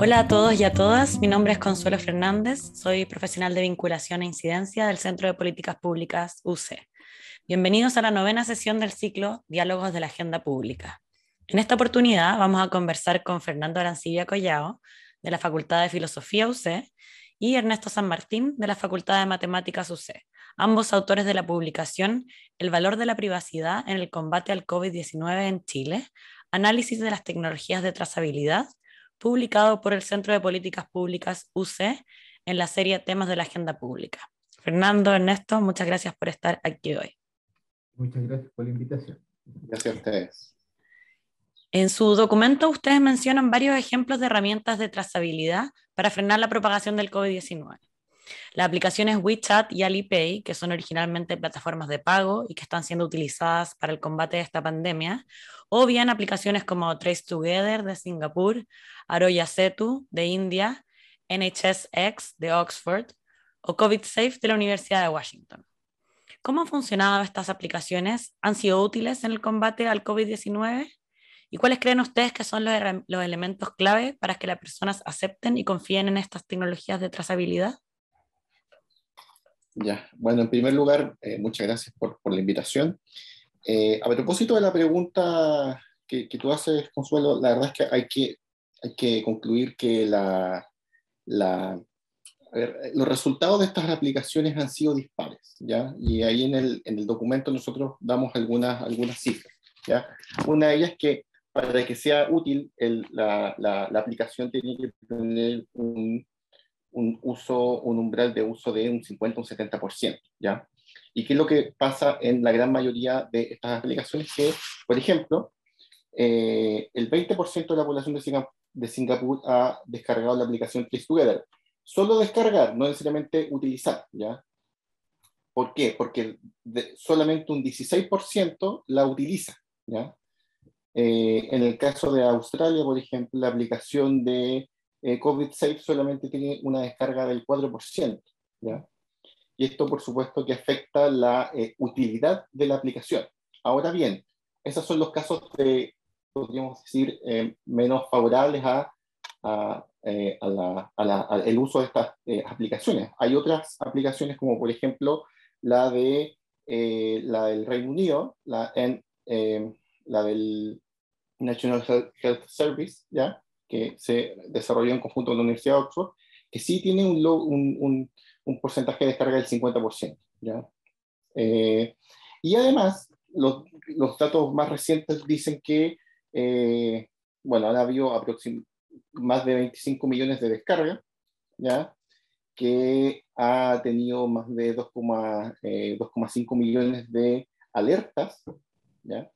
Hola a todos y a todas, mi nombre es Consuelo Fernández, soy profesional de vinculación e incidencia del Centro de Políticas Públicas UC. Bienvenidos a la novena sesión del ciclo Diálogos de la Agenda Pública. En esta oportunidad vamos a conversar con Fernando Arancibia Collao, de la Facultad de Filosofía UC, y Ernesto San Martín, de la Facultad de Matemáticas UC, ambos autores de la publicación El valor de la privacidad en el combate al COVID-19 en Chile, análisis de las tecnologías de trazabilidad, publicado por el Centro de Políticas Públicas UC en la serie Temas de la Agenda Pública. Fernando, Ernesto, muchas gracias por estar aquí hoy. Muchas gracias por la invitación. Gracias a ustedes. En su documento ustedes mencionan varios ejemplos de herramientas de trazabilidad para frenar la propagación del COVID-19. Las aplicaciones WeChat y Alipay, que son originalmente plataformas de pago y que están siendo utilizadas para el combate de esta pandemia, o bien aplicaciones como Trace Together de Singapur, Aroya Setu de India, NHSX de Oxford o COVID Safe de la Universidad de Washington. ¿Cómo han funcionado estas aplicaciones? ¿Han sido útiles en el combate al COVID-19? ¿Y cuáles creen ustedes que son los, los, elementos clave para que las personas acepten y confíen en estas tecnologías de trazabilidad? Ya, bueno, en primer lugar, eh, muchas gracias por, por la invitación. Eh, a propósito de la pregunta que, que, tú haces, Consuelo, la verdad es que hay que, hay que concluir que la, la, ver, los resultados de estas aplicaciones han sido dispares, ¿ya? Y ahí en el, en el documento nosotros damos algunas, algunas cifras, ¿ya? Una de ellas es que para que sea útil, el, la, la, la, aplicación tiene que tener un, un, uso, un umbral de uso de un 50 un 70%, ¿ya? ¿Y qué es lo que pasa en la gran mayoría de estas aplicaciones? Que, por ejemplo, eh, el 20% de la población de Singapur, ha descargado la aplicación Together. Solo descargar, no necesariamente utilizar, ¿ya? ¿Por qué? Porque solamente un 16% la utiliza, ¿ya? Eh, en el caso de Australia, por ejemplo, la aplicación de eh, COVID Safe solamente tiene una descarga del 4%. ¿ya? Y esto, por supuesto, que afecta la eh, utilidad de la aplicación. Ahora bien, esos son los casos de, podríamos decir, eh, menos favorables a, a, eh, a, la, a la, al uso de estas eh, aplicaciones. Hay otras aplicaciones, como por ejemplo la, de, la del Reino Unido, la, en, la del National Health Service, ¿ya? Que se desarrolló en conjunto con la Universidad de Oxford, que sí tiene un, un, un, un porcentaje de descarga del 50%. ¿ya? Eh, y además, los, los, datos más recientes dicen que, eh, bueno, ha habido más de 25 millones de descargas, ¿ya? que ha tenido más de 2,5 eh, millones de alertas, ¿ya?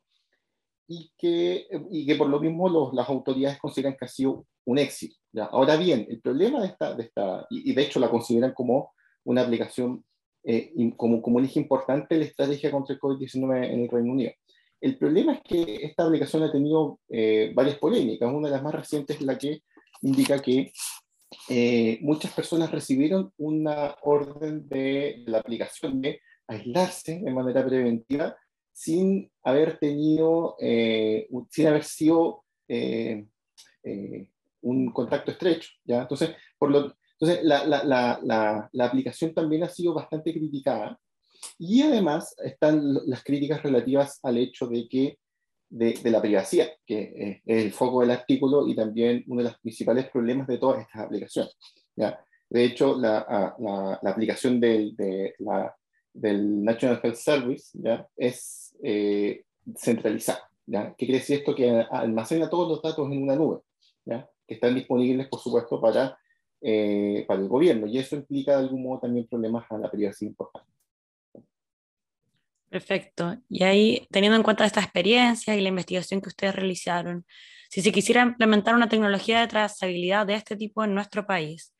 Y que, y que por lo mismo los, las autoridades consideran que ha sido un éxito. ¿ya? Ahora bien, el problema de esta, de esta y, y de hecho la consideran como una aplicación, eh, como, como un eje importante de la estrategia contra el COVID-19 en el Reino Unido. El problema es que esta aplicación ha tenido eh, varias polémicas. Una de las más recientes es la que indica que eh, muchas personas recibieron una orden de la aplicación de aislarse de manera preventiva sin haber tenido, eh, sin haber sido eh, eh, un contacto estrecho. ¿ya? Entonces, por lo, entonces la, la, la, la, aplicación también ha sido bastante criticada. Y además están las críticas relativas al hecho de que de, de, la privacidad, que es el foco del artículo y también uno de los principales problemas de todas estas aplicaciones. ¿ya? De hecho, la, aplicación del, de del National Health Service ¿ya? es eh, centralizada. ¿ya? ¿Qué quiere decir esto? Que almacena todos los datos en una nube, ¿ya? que están disponibles, por supuesto, para, eh, para el gobierno. Y eso implica de algún modo también problemas a la privacidad importantes. Perfecto. Y ahí, teniendo en cuenta esta experiencia y la investigación que ustedes realizaron, si se quisiera implementar una tecnología de trazabilidad de este tipo en nuestro país,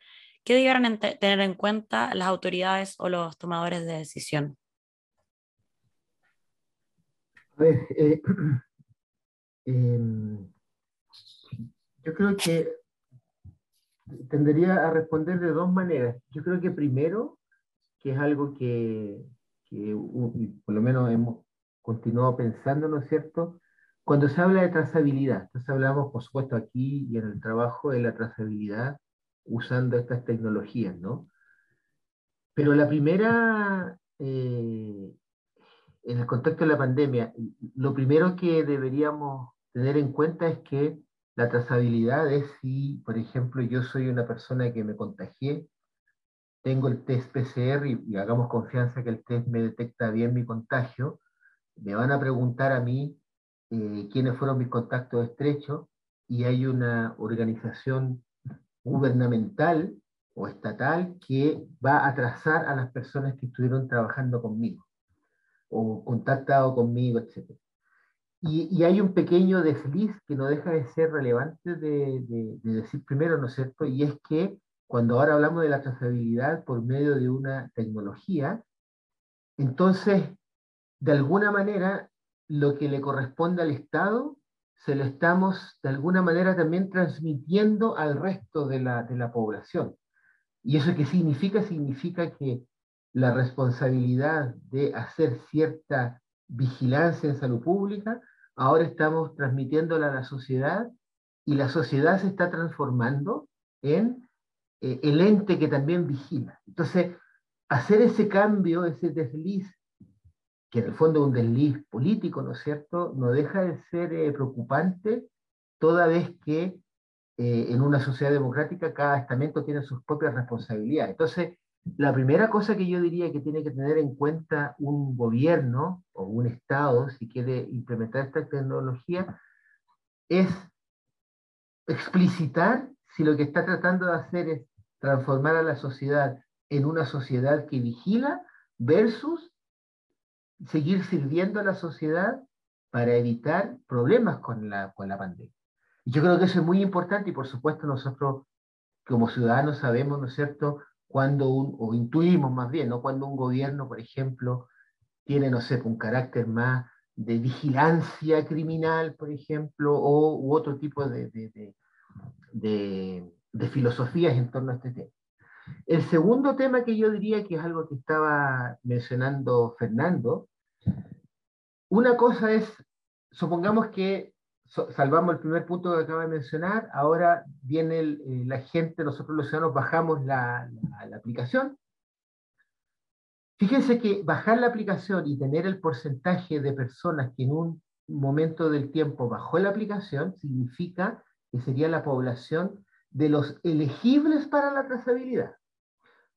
¿qué deberían tener en cuenta las autoridades o los tomadores de decisión? A ver, eh, eh, yo creo que tendería a responder de dos maneras. Yo creo que primero, que es algo que, que por lo menos hemos continuado pensando, ¿no es cierto? cuando se habla de trazabilidad, entonces hablamos, por supuesto, aquí y en el trabajo de la trazabilidad usando estas tecnologías, ¿no? Pero la primera, eh, en el contexto de la pandemia, lo primero que deberíamos tener en cuenta es que la trazabilidad es si, por ejemplo, yo soy una persona que me contagié, tengo el test PCR y, hagamos confianza que el test me detecta bien mi contagio, me van a preguntar a mí eh, quiénes fueron mis contactos estrechos y hay una organización gubernamental o estatal que va a trazar a las personas que estuvieron trabajando conmigo o contactado conmigo, etc. Y, hay un pequeño desliz que no deja de ser relevante de, de, decir primero, ¿no es cierto? Y es que cuando ahora hablamos de la trazabilidad por medio de una tecnología, entonces, de alguna manera, lo que le corresponde al Estado, se lo estamos de alguna manera también transmitiendo al resto de la, de la población. ¿Y eso qué significa? Significa que la responsabilidad de hacer cierta vigilancia en salud pública, ahora estamos transmitiéndola a la sociedad y la sociedad se está transformando en eh, el ente que también vigila. Entonces, hacer ese cambio, ese desliz, que en el fondo es un desliz político, ¿no es cierto?, no deja de ser eh, preocupante toda vez que eh, en una sociedad democrática cada estamento tiene sus propias responsabilidades. Entonces, la primera cosa que yo diría que tiene que tener en cuenta un gobierno o un Estado, si quiere implementar esta tecnología, es explicitar si lo que está tratando de hacer es transformar a la sociedad en una sociedad que vigila versus seguir sirviendo a la sociedad para evitar problemas con la, con la pandemia. Y yo creo que eso es muy importante y por supuesto nosotros como ciudadanos sabemos, ¿no es cierto?, cuando un, o intuimos más bien, ¿no? Cuando un gobierno, por ejemplo, tiene, no sé, un carácter más de vigilancia criminal, por ejemplo, o u otro tipo de, de, de, de, filosofías en torno a este tema. El segundo tema que yo diría que es algo que estaba mencionando Fernando, una cosa es, supongamos que salvamos el primer punto que acaba de mencionar, ahora viene eh, la gente, nosotros los ciudadanos bajamos la, la, aplicación. Fíjense que bajar la aplicación y tener el porcentaje de personas que en un momento del tiempo bajó la aplicación significa que sería la población de los elegibles para la trazabilidad.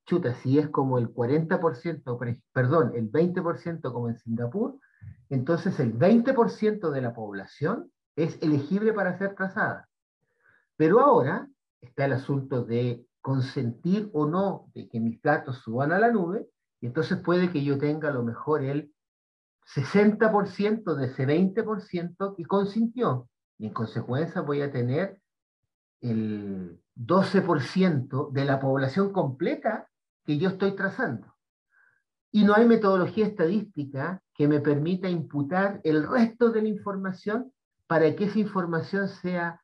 Chuta, si es como el 40%, perdón, el 20% como en Singapur, entonces el 20% de la población es elegible para ser trazada. Pero ahora está el asunto de consentir o no de que mis datos suban a la nube, y entonces puede que yo tenga a lo mejor el 60% de ese 20% que consintió, y en consecuencia voy a tener el 12% de la población completa que yo estoy trazando. Y no hay metodología estadística que me permita imputar el resto de la información para que esa información sea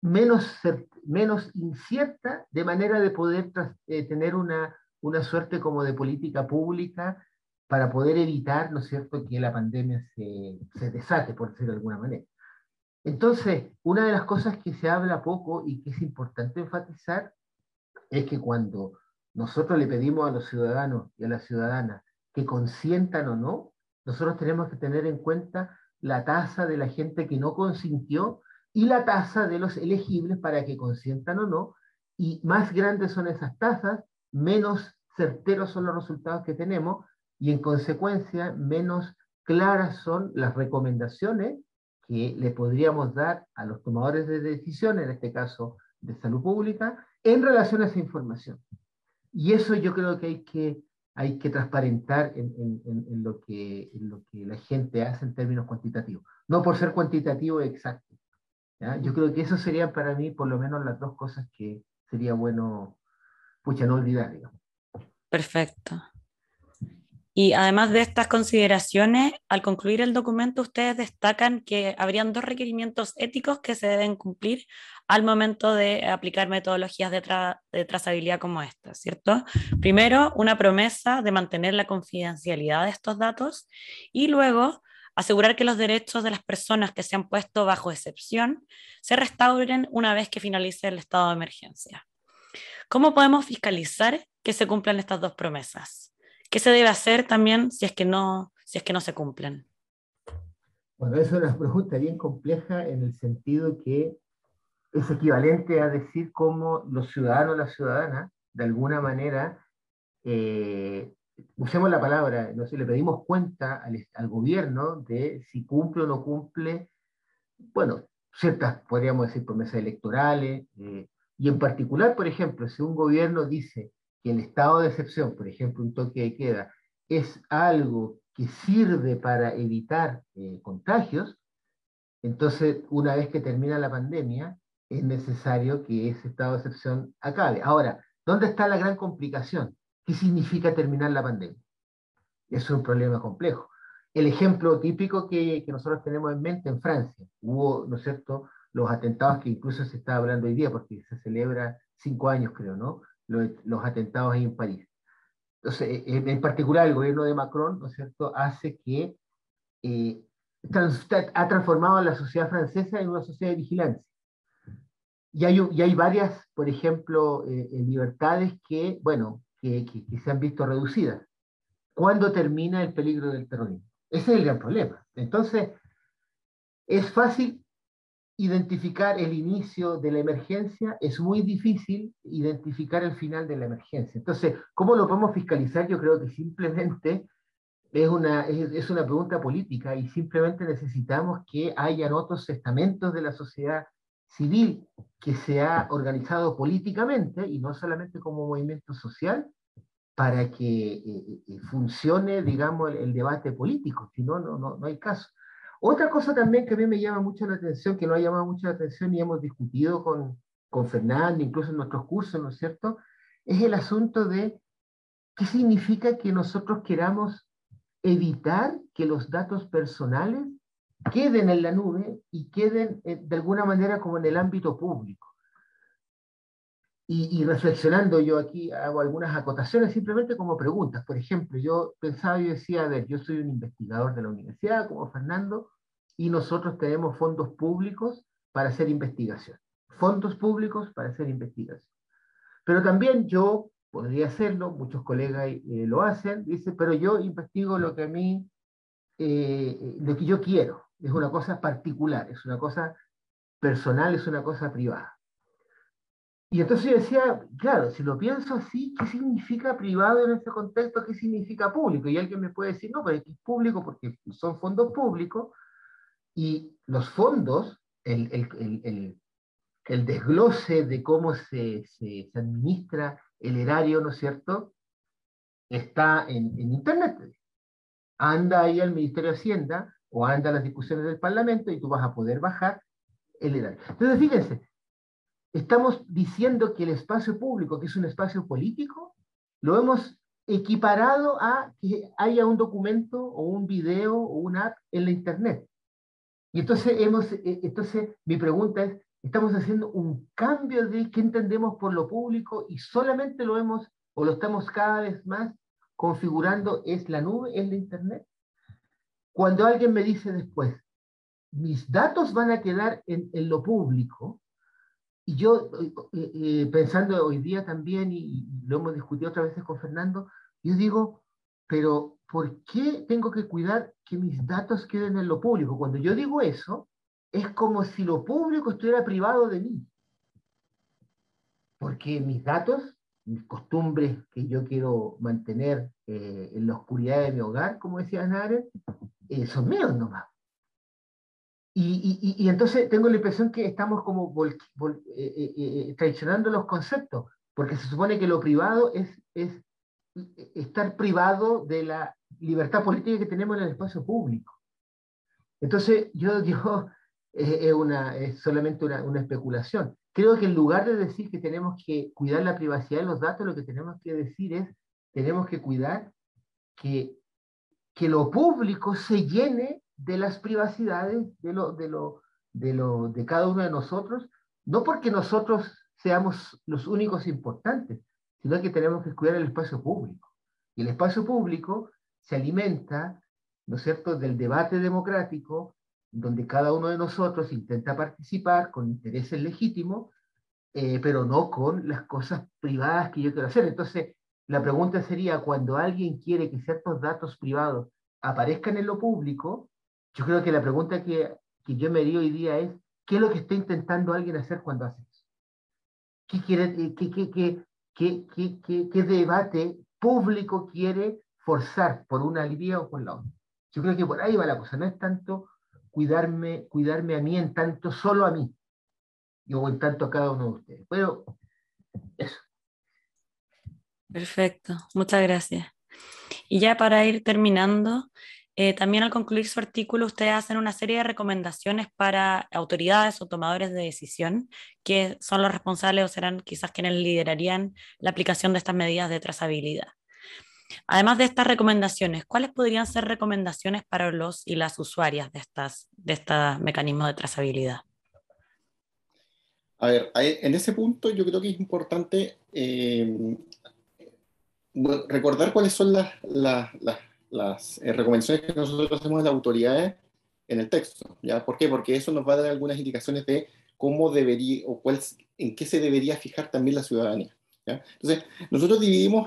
menos, menos incierta, de manera de poder eh, tener una, una suerte como de política pública para poder evitar, ¿no es cierto?, que la pandemia se, se desate, por decirlo de alguna manera. Entonces, una de las cosas que se habla poco y que es importante enfatizar es que cuando nosotros le pedimos a los ciudadanos y a las ciudadanas que consientan o no, nosotros tenemos que tener en cuenta la tasa de la gente que no consintió y la tasa de los elegibles para que consientan o no. Y más grandes son esas tasas, menos certeros son los resultados que tenemos y en consecuencia menos claras son las recomendaciones que le podríamos dar a los tomadores de decisiones, en este caso de salud pública, en relación a esa información. Y eso yo creo que hay que hay que transparentar en, en, lo que, en lo que la gente hace en términos cuantitativos. No por ser cuantitativo exacto. Yo creo que eso serían para mí por lo menos las dos cosas que sería bueno, pucha, no olvidar. Digamos. Perfecto. Y además de estas consideraciones, al concluir el documento, ustedes destacan que habrían dos requerimientos éticos que se deben cumplir al momento de aplicar metodologías de, trazabilidad como esta, ¿cierto? Primero, una promesa de mantener la confidencialidad de estos datos y luego asegurar que los derechos de las personas que se han puesto bajo excepción se restauren una vez que finalice el estado de emergencia. ¿Cómo podemos fiscalizar que se cumplan estas dos promesas? ¿Qué se debe hacer también si es que no, si es que no se cumplen? Bueno, es una pregunta bien compleja en el sentido que es equivalente a decir cómo los ciudadanos o las ciudadanas, de alguna manera, eh, usemos la palabra, no sé, le pedimos cuenta al, al, gobierno de si cumple o no cumple, bueno, ciertas, podríamos decir, promesas electorales, eh, y en particular, por ejemplo, si un gobierno dice que el estado de excepción, por ejemplo, un toque de queda, es algo que sirve para evitar eh, contagios, entonces, una vez que termina la pandemia, es necesario que ese estado de excepción acabe. Ahora, ¿dónde está la gran complicación? ¿Qué significa terminar la pandemia? Es un problema complejo. El ejemplo típico que, que, nosotros tenemos en mente en Francia, hubo, ¿no es cierto?, los atentados que incluso se está hablando hoy día, porque se celebra cinco años, creo, ¿no?, los, los atentados en París. Entonces, en particular, el gobierno de Macron, ¿no es cierto?, hace que eh, trans, ha transformado a la sociedad francesa en una sociedad de vigilancia. Y hay, y hay varias, por ejemplo, eh, libertades que, bueno, que, se han visto reducidas. ¿Cuándo termina el peligro del terrorismo? Ese es el gran problema. Entonces, es fácil identificar el inicio de la emergencia, es muy difícil identificar el final de la emergencia. Entonces, ¿cómo lo podemos fiscalizar? Yo creo que simplemente es una, es, una pregunta política y simplemente necesitamos que hayan otros estamentos de la sociedad civil que se ha organizado políticamente y no solamente como movimiento social para que eh, eh, eh, funcione, digamos, el, debate político, si no, no, no hay caso. Otra cosa también que a mí me llama mucho la atención, que no ha llamado mucho la atención y hemos discutido con, con Fernando, incluso en nuestros cursos, ¿no es cierto?, es el asunto de qué significa que nosotros queramos evitar que los datos personales queden en la nube y queden eh, de alguna manera como en el ámbito público. Y, reflexionando yo aquí hago algunas acotaciones simplemente como preguntas. Por ejemplo, yo pensaba y decía, a ver, yo soy un investigador de la universidad como Fernando y nosotros tenemos fondos públicos para hacer investigación. Fondos públicos para hacer investigación. Pero también yo podría hacerlo, muchos colegas eh, lo hacen, dice, pero yo investigo lo que a mí, eh, lo que yo quiero es una cosa particular, es una cosa personal, es una cosa privada. Y entonces yo decía, claro, si lo pienso así, ¿qué significa privado en este contexto? ¿Qué significa público? Y alguien me puede decir, no, pero es público porque son fondos públicos y los fondos, el, el, el, el desglose de cómo se, se, se, administra el erario, ¿no es cierto?, está en, en Internet. Anda ahí al Ministerio de Hacienda o anda las discusiones del Parlamento y tú vas a poder bajar el erario. Entonces, fíjense, estamos diciendo que el espacio público, que es un espacio político, lo hemos equiparado a que haya un documento o un video o una app en la Internet. Y entonces, hemos, eh, entonces mi pregunta es, estamos haciendo un cambio de qué entendemos por lo público y solamente lo hemos o lo estamos cada vez más configurando es la nube, es la Internet. Cuando alguien me dice después, mis datos van a quedar en, lo público, y yo eh, eh, pensando hoy día también, y lo hemos discutido otras veces con Fernando, yo digo, pero ¿por qué tengo que cuidar que mis datos queden en lo público? Cuando yo digo eso, es como si lo público estuviera privado de mí. Porque mis datos, mis costumbres que yo quiero mantener eh, en la oscuridad de mi hogar, como decía Nare, son míos nomás. Y, y, y, entonces tengo la impresión que estamos como eh, eh, eh, traicionando los conceptos, porque se supone que lo privado es, es estar privado de la libertad política que tenemos en el espacio público. Entonces, yo digo, es, una, es solamente una, una, especulación. Creo que en lugar de decir que tenemos que cuidar la privacidad de los datos, lo que tenemos que decir es, tenemos que cuidar que que lo público se llene de las privacidades de, lo, de, lo, de, lo, de cada uno de nosotros, no porque nosotros seamos los únicos importantes, sino que tenemos que cuidar el espacio público. Y el espacio público se alimenta ¿no es cierto?, del debate democrático, donde cada uno de nosotros intenta participar con intereses legítimos, eh, pero no con las cosas privadas que yo quiero hacer. Entonces, la pregunta sería, cuando alguien quiere que ciertos datos privados aparezcan en lo público, yo creo que la pregunta que, que yo me di hoy día es, ¿qué es lo que está intentando alguien hacer cuando hace eso? ¿Qué, quiere, qué, qué, qué, qué, qué debate público quiere forzar por una vía o por la otra? Yo creo que por ahí va la cosa, no es tanto cuidarme, cuidarme a mí en tanto solo a mí, o en tanto a cada uno de ustedes. Pero eso. Perfecto, muchas gracias. Y ya para ir terminando, eh, también al concluir su artículo, ustedes hacen una serie de recomendaciones para autoridades o tomadores de decisión, que son los responsables o serán quizás quienes liderarían la aplicación de estas medidas de trazabilidad. Además de estas recomendaciones, ¿cuáles podrían ser recomendaciones para los y las usuarias de, estas, de estos mecanismos de trazabilidad? A ver, en ese punto yo creo que es importante eh, recordar cuáles son las, las, eh, recomendaciones que nosotros hacemos a las autoridades en el texto. ¿ya? ¿Por qué? Porque eso nos va a dar algunas indicaciones de cómo debería o cuál, en qué se debería fijar también la ciudadanía. Entonces, nosotros dividimos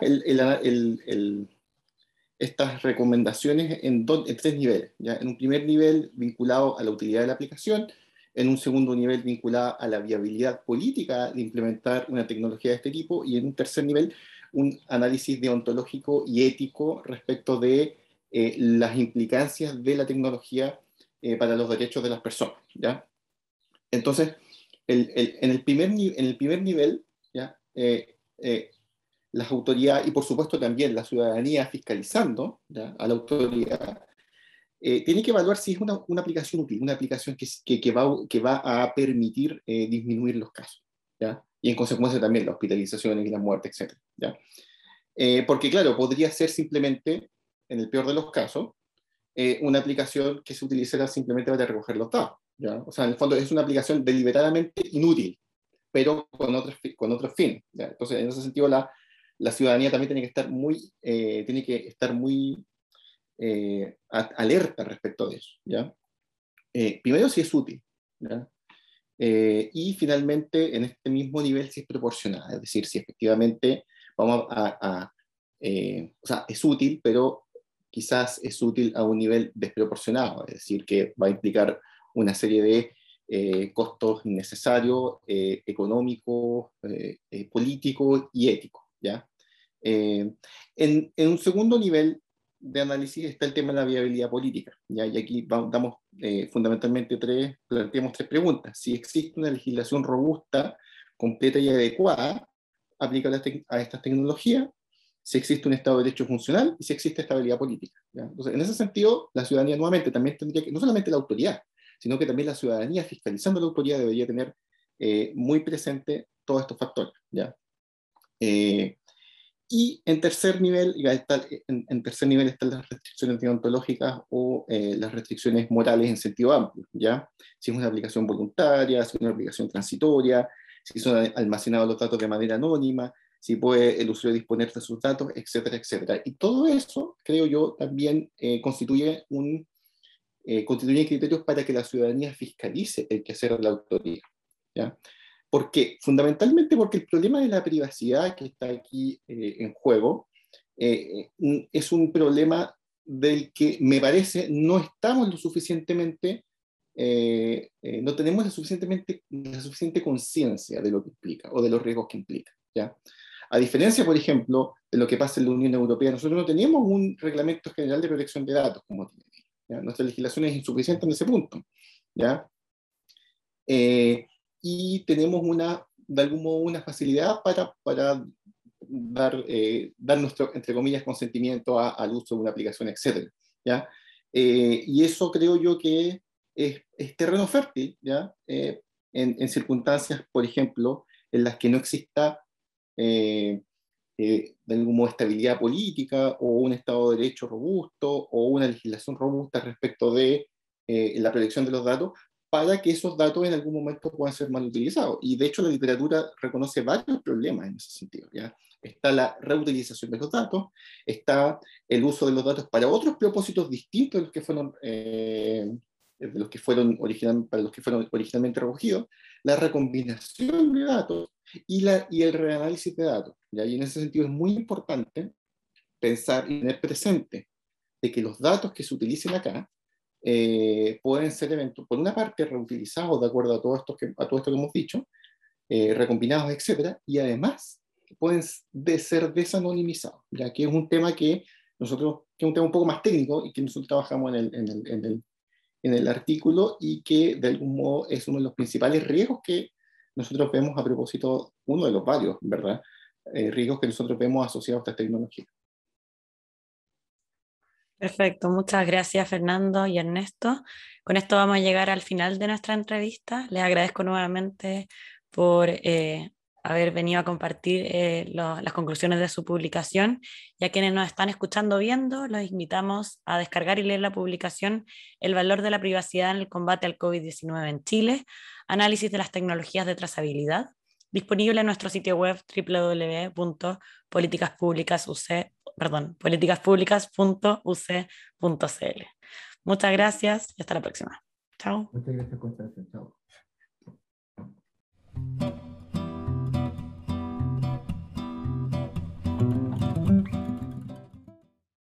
estas recomendaciones en, tres niveles. ¿ya? En un primer nivel vinculado a la utilidad de la aplicación, en un segundo nivel vinculado a la viabilidad política de implementar una tecnología de este tipo y en un tercer nivel un análisis deontológico y ético respecto de eh, las implicancias de la tecnología eh, para los derechos de las personas. ¿ya? Entonces, en, el primer, en el primer nivel, ¿ya? Eh, eh, las autoridades y por supuesto también la ciudadanía fiscalizando a la autoridad, eh, tiene que evaluar si es una, una aplicación útil, una aplicación que, que, va, que va a permitir disminuir los casos, ¿ya? Y en consecuencia también la hospitalización y la muerte, etc. ¿ya? porque claro, podría ser simplemente, en el peor de los casos, una aplicación que se utilizara simplemente para recoger los datos. ¿ya? O sea, en el fondo es una aplicación deliberadamente inútil, pero con otros, con otros fines. Entonces, en ese sentido, la, la, ciudadanía también tiene que estar muy, eh, tiene que estar muy eh, alerta respecto de eso. ¿ya? Eh, primero, si es útil. Y finalmente, en este mismo nivel, si es proporcional, es decir, si efectivamente vamos a, a o sea, es útil, pero quizás es útil a un nivel desproporcionado, es decir, que va a implicar una serie de eh, costos innecesarios, eh, económicos, eh, políticos y éticos. ¿ya? En, en, un segundo nivel de análisis está el tema de la viabilidad política. ¿ya? Y aquí damos fundamentalmente tres, planteamos tres preguntas. Si existe una legislación robusta, completa y adecuada aplicable a, a estas tecnologías, si existe un Estado de Derecho funcional y si existe estabilidad política. ¿ya? Entonces, en ese sentido, la ciudadanía nuevamente también tendría que, no solamente la autoridad, sino que también la ciudadanía fiscalizando la autoridad debería tener eh, muy presente todos estos factores. ¿ya? Eh, y en tercer nivel, en, tercer nivel están las restricciones deontológicas o eh, las restricciones morales en sentido amplio, ¿ya? Si es una aplicación voluntaria, si es una aplicación transitoria, si son almacenados los datos de manera anónima, si puede el usuario disponer de sus datos, etcétera, etcétera. Y todo eso, creo yo, también constituye un eh, constituyen criterios para que la ciudadanía fiscalice el quehacer de la autoridad. ¿ya? ¿Por qué? Fundamentalmente porque el problema de la privacidad que está aquí eh, en juego eh, es un problema del que me parece no estamos lo suficientemente, no tenemos la, suficientemente, la suficiente conciencia de lo que implica o de los riesgos que implica. ¿ya? A diferencia, por ejemplo, de lo que pasa en la Unión Europea, nosotros no tenemos un reglamento general de protección de datos como tiene nuestra legislación es insuficiente en ese punto. ¿ya? Eh, y tenemos una, de algún modo, una facilidad para, para dar, eh, dar nuestro, entre comillas, consentimiento al uso de una aplicación, etc. ¿ya? Eh, y eso creo yo que es, es terreno fértil, ¿ya? En, en, circunstancias, por ejemplo, en las que no exista eh, de algún modo estabilidad política o un Estado de Derecho robusto o una legislación robusta respecto de eh, la protección de los datos para que esos datos en algún momento puedan ser mal utilizados. Y de hecho la literatura reconoce varios problemas en ese sentido. ¿ya? Está la reutilización de los datos, está el uso de los datos para otros propósitos distintos de los que fueron, eh, de los que fueron original, para los que fueron originalmente recogidos, la recombinación de datos y, la, y el reanálisis de datos. Y en ese sentido es muy importante pensar y tener presente de que los datos que se utilicen acá eh, pueden ser, por una parte, reutilizados de acuerdo a todo esto que, a todo esto que hemos dicho, eh, recombinados, etcétera, y además pueden de ser desanonimizados, ya que es un tema que nosotros, que es un tema un poco más técnico y que nosotros trabajamos en el, en el, en el, en el artículo y que de algún modo es uno de los principales riesgos que nosotros vemos a propósito, uno de los varios, ¿verdad? Eh, riesgos que nosotros vemos asociados a esta tecnología. Perfecto, muchas gracias Fernando y Ernesto. Con esto vamos a llegar al final de nuestra entrevista. Les agradezco nuevamente por eh, haber venido a compartir eh, las conclusiones de su publicación. Y a quienes nos están escuchando viendo, los invitamos a descargar y leer la publicación El valor de la privacidad en el combate al COVID-19 en Chile, análisis de las tecnologías de trazabilidad, disponible en nuestro sitio web www.políticaspublicasuc.com perdón, politicaspúblicas.uc.cl. Muchas gracias y hasta la próxima. Chao. Muchas gracias, Constanza. Chao.